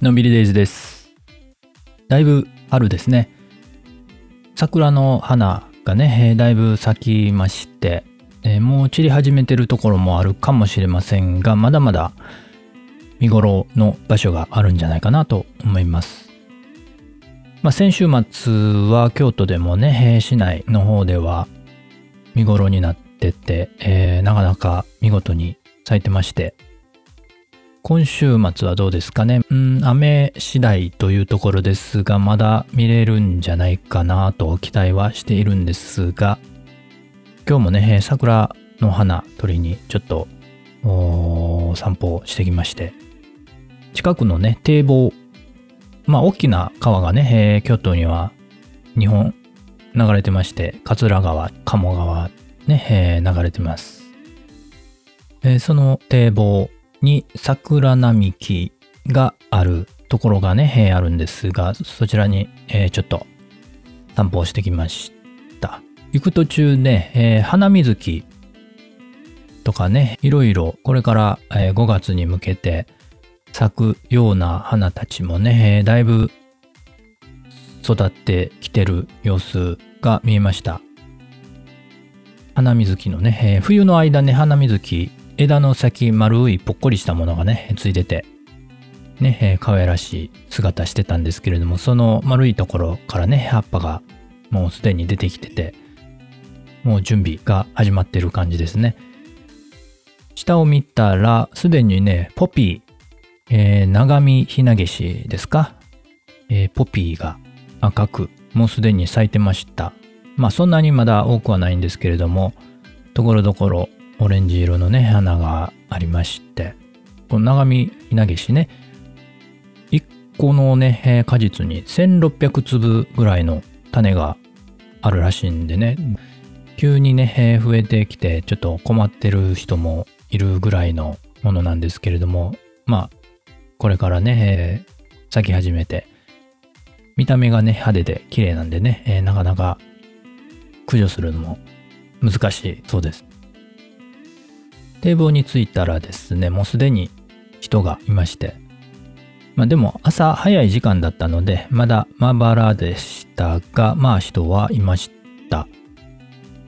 のんびりデイズです。だいぶ春ですね。桜の花がね、だいぶ咲きまして、えもう散り始めてるところもあるかもしれませんが、まだまだ見頃の場所があるんじゃないかなと思います。まあ、先週末は京都でもね、市内の方では見頃になってて、えーなかなか見事に咲いてまして、今週末はどうですかね？うん、雨次第というところですが、まだ見れるんじゃないかなと期待はしているんですが、今日もね、桜の花取りにちょっとお散歩してきまして、近くのね、堤防、まあ大きな川がね、えー京都には2本流れてまして、桂川、鴨川ね、えー流れてます。えーその堤防に桜並木があるところがね、えーあるんですが、そちらに、えーちょっと散歩をしてきました。行く途中ね、えー花水木とかね、いろいろこれから、え5月に向けて咲くような花たちもね、えだいぶ育ってきてる様子が見えました。花水木のね、え冬の間ね、花水木、枝の先丸いぽっこりしたものがね、ついてて、ね、えー可愛らしい姿してたんですけれども、その丸いところからね、葉っぱがもうすでに出てきてて、もう準備が始まってる感じですね。下を見たら、すでにね、ポピー、えー長見ひなげしですか、えーポピーが赤く、もうすでに咲いてました。まあそんなにまだ多くはないんですけれども、ところどころオレンジ色のね、花がありまして、この長見ひなげしね、1個のね、果実に1600粒ぐらいの種があるらしいんでね、急にね、増えてきて、ちょっと困ってる人もいるぐらいのものなんですけれども、まあ、これからね、咲き始めて、見た目がね、派手で綺麗なんでね、なかなか駆除するのも難しいそうです。堤防に着いたらですね、もうすでに人がいまして、まあでも朝早い時間だったので、まだまばらでしたが、まあ人はいました。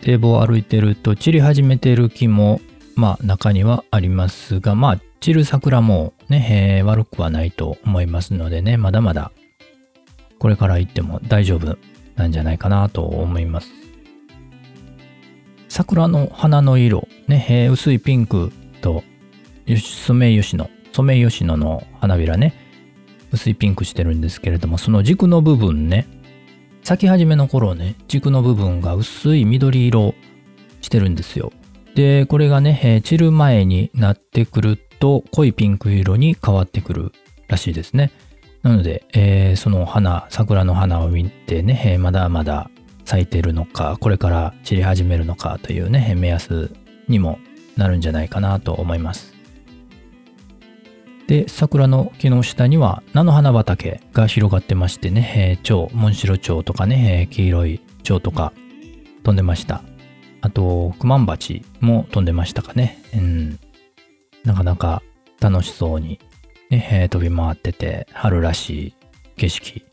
堤防を歩いてると散り始めてる木も、まあ中にはありますが、まあ散る桜もね、え悪くはないと思いますのでね、まだまだこれから行っても大丈夫なんじゃないかなと思います。桜の花の色、ね、えー薄いピンクとソメイヨシノ、ソメイヨシノの花びらね、薄いピンクしてるんですけれども、その軸の部分ね、咲き始めの頃ね、軸の部分が薄い緑色してるんですよ。で、これがね、えー散る前になってくると濃いピンク色に変わってくるらしいですね。なので、えーその花、桜の花を見てね、えーまだまだ咲いてるのか、これから散り始めるのかというね、目安にもなるんじゃないかなと思います。で、桜の木の下には菜の花畑が広がってましてね、えー蝶、モンシロチョウとかね、えー黄色い蝶とか飛んでました。あと、クマンバチも飛んでましたかね。うん。なかなか楽しそうに、ね、えー飛び回ってて、春らしい景色。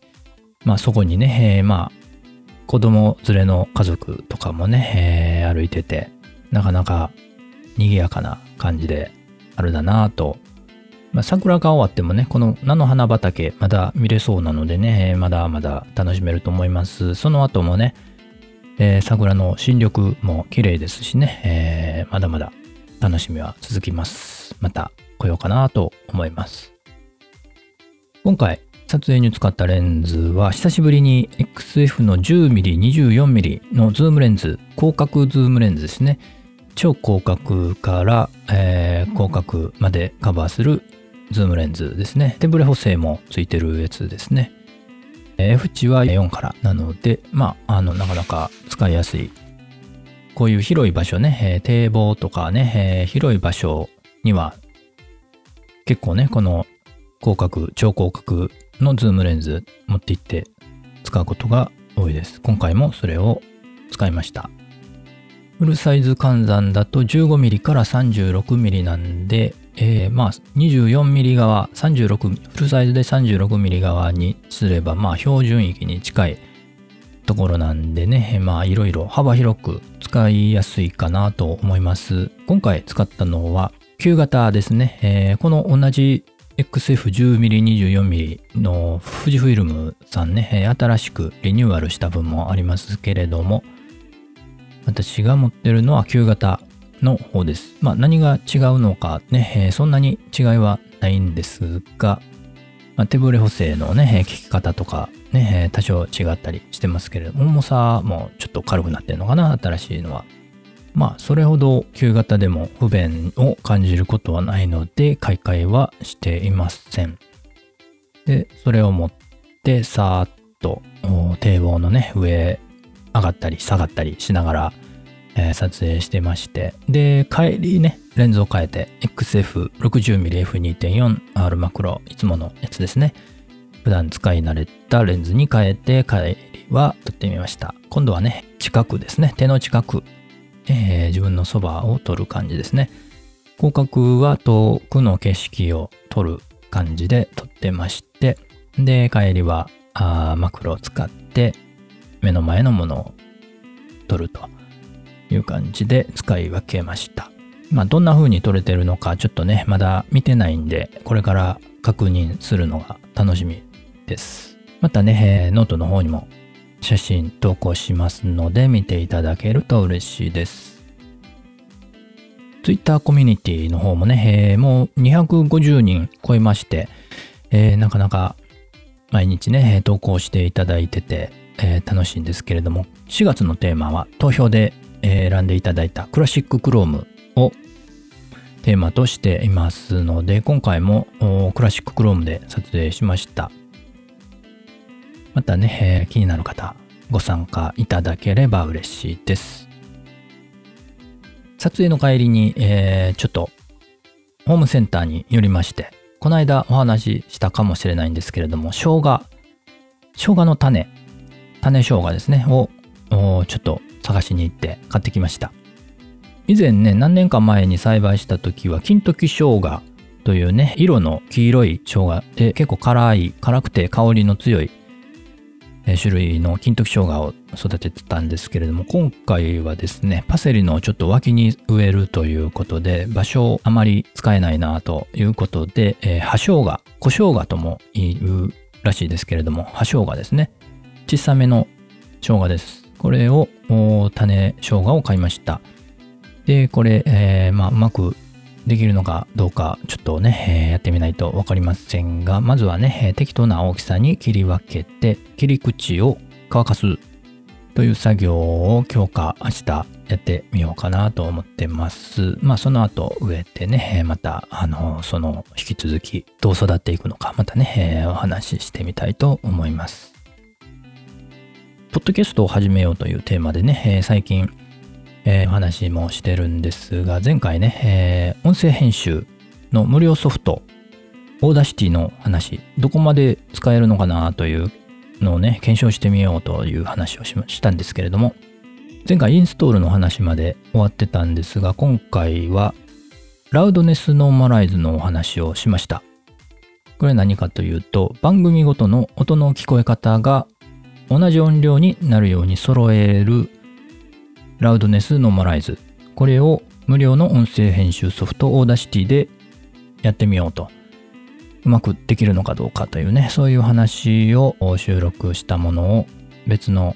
まあそこにね、えーまあ、子供連れの家族とかもね、えー歩いてて、なかなか賑やかな感じであるだなぁと。まあ、桜が終わってもね、この菜の花畑まだ見れそうなのでね、まだまだ楽しめると思います。その後もね、えー桜の新緑も綺麗ですしね、えーまだまだ楽しみは続きます。また来ようかなと思います。今回撮影に使ったレンズは久しぶりに XF の 10mm24mm のズームレンズ広角ズームレンズですね。超広角から、えー広角までカバーするズームレンズですね。手ブレ補正もついてるやつですね。F 値は4からなのでまああのなかなか使いやすい。こういう広い場所ね、えー堤防とかね、えー広い場所には結構ねこの広角超広角のズームレンズ持って行って使うことが多いです。今回もそれを使いました。フルサイズ換算だと 15mm から 36mm なんで、えー、まあ 24mm 側36フルサイズで 36mm 側にすればまあ標準域に近いところなんでねまあいろいろ幅広く使いやすいかなと思います。今回使ったのは旧型ですね、えー、この同じ XF10mm24mm の富士フイルムさんね新しくリニューアルした分もありますけれども私が持ってるのは旧型の方です。まあ何が違うのかね、そんなに違いはないんですが、まあ、手ブレ補正のね、効き方とかね、多少違ったりしてますけれども、重さもちょっと軽くなってるのかな、新しいのは。まあ、それほど旧型でも不便を感じることはないので、買い替えはしていません。で、それを持って、さーっと堤防のね、上上がったり下がったりしながら、えー、撮影してまして、で、帰りね、レンズを変えて XF60mmF2.4R マクロ、いつものやつですね。普段使い慣れたレンズに変えて帰りは撮ってみました。今度はね、近くですね、手の近く、えー、自分のそばを撮る感じですね。広角は遠くの景色を撮る感じで撮ってまして、で、帰りはあマクロを使って目の前のものを撮るという感じで使い分けました。まあ、どんな風に撮れてるのかちょっとね、まだ見てないんで、これから確認するのが楽しみです。またね、ノートの方にも写真投稿しますので見ていただけると嬉しいです。Twitter コミュニティの方もね、えー、もう250人超えまして、えー、なかなか毎日ね、投稿していただいてて、えー、楽しいんですけれども、4月のテーマは投票で選んでいただいたクラシッククロームをテーマとしていますので、今回もクラシッククロームで撮影しました。またね、えー、気になる方、ご参加いただければ嬉しいです。撮影の帰りに、えー、ちょっとホームセンターに寄りまして、この間お話ししたかもしれないんですけれども、生姜、生姜の種種生姜ですね、をちょっと探しに行って買ってきました。以前ね、何年か前に栽培した時は、金時生姜というね、色の黄色い生姜で結構辛い、辛くて香りの強い種類の金時生姜を育ててたんですけれども、今回はですね、パセリのちょっと脇に植えるということで、場所をあまり使えないなということで、えー、葉生姜、小生姜とも言うらしいですけれども、葉生姜ですね。小さめの生姜です。これを、種生姜を買いました。で、これ、えー、まあ、うまくできるのかどうか、ちょっとね、えー、やってみないとわかりませんが、まずはね、えー、適当な大きさに切り分けて、切り口を乾かすという作業を今日か明日やってみようかなと思ってます。まあその後植えてね、またあのその引き続きどう育っていくのかまたねえ、お話ししてみたいと思います。ポッドキャストを始めようというテーマでね、えー、最近、えー、話もしてるんですが、前回ね、えー、音声編集の無料ソフト、 Audacity の話、どこまで使えるのかなというのをね、検証してみようという話をしたんですけれども、前回インストールの話まで終わってたんですが、今回は loudness normalize のお話をしました。これ何かというと、番組ごとの音の聞こえ方が同じ音量になるように揃える loudness normalize。これを無料の音声編集ソフト Audacity でやってみようと。うまくできるのかどうかというね、そういう話を収録したものを別の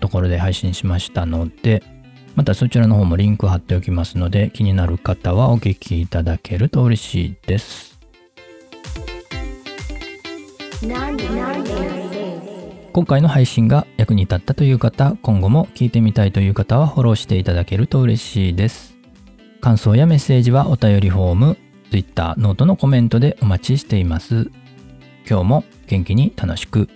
ところで配信しましたので、またそちらの方もリンク貼っておきますので、気になる方はお聞きいただけると嬉しいです。今回の配信が役に立ったという方、今後も聞いてみたいという方はフォローしていただけると嬉しいです。感想やメッセージはお便りフォーム、Twitter、 note のコメントでお待ちしています。今日も元気に楽しく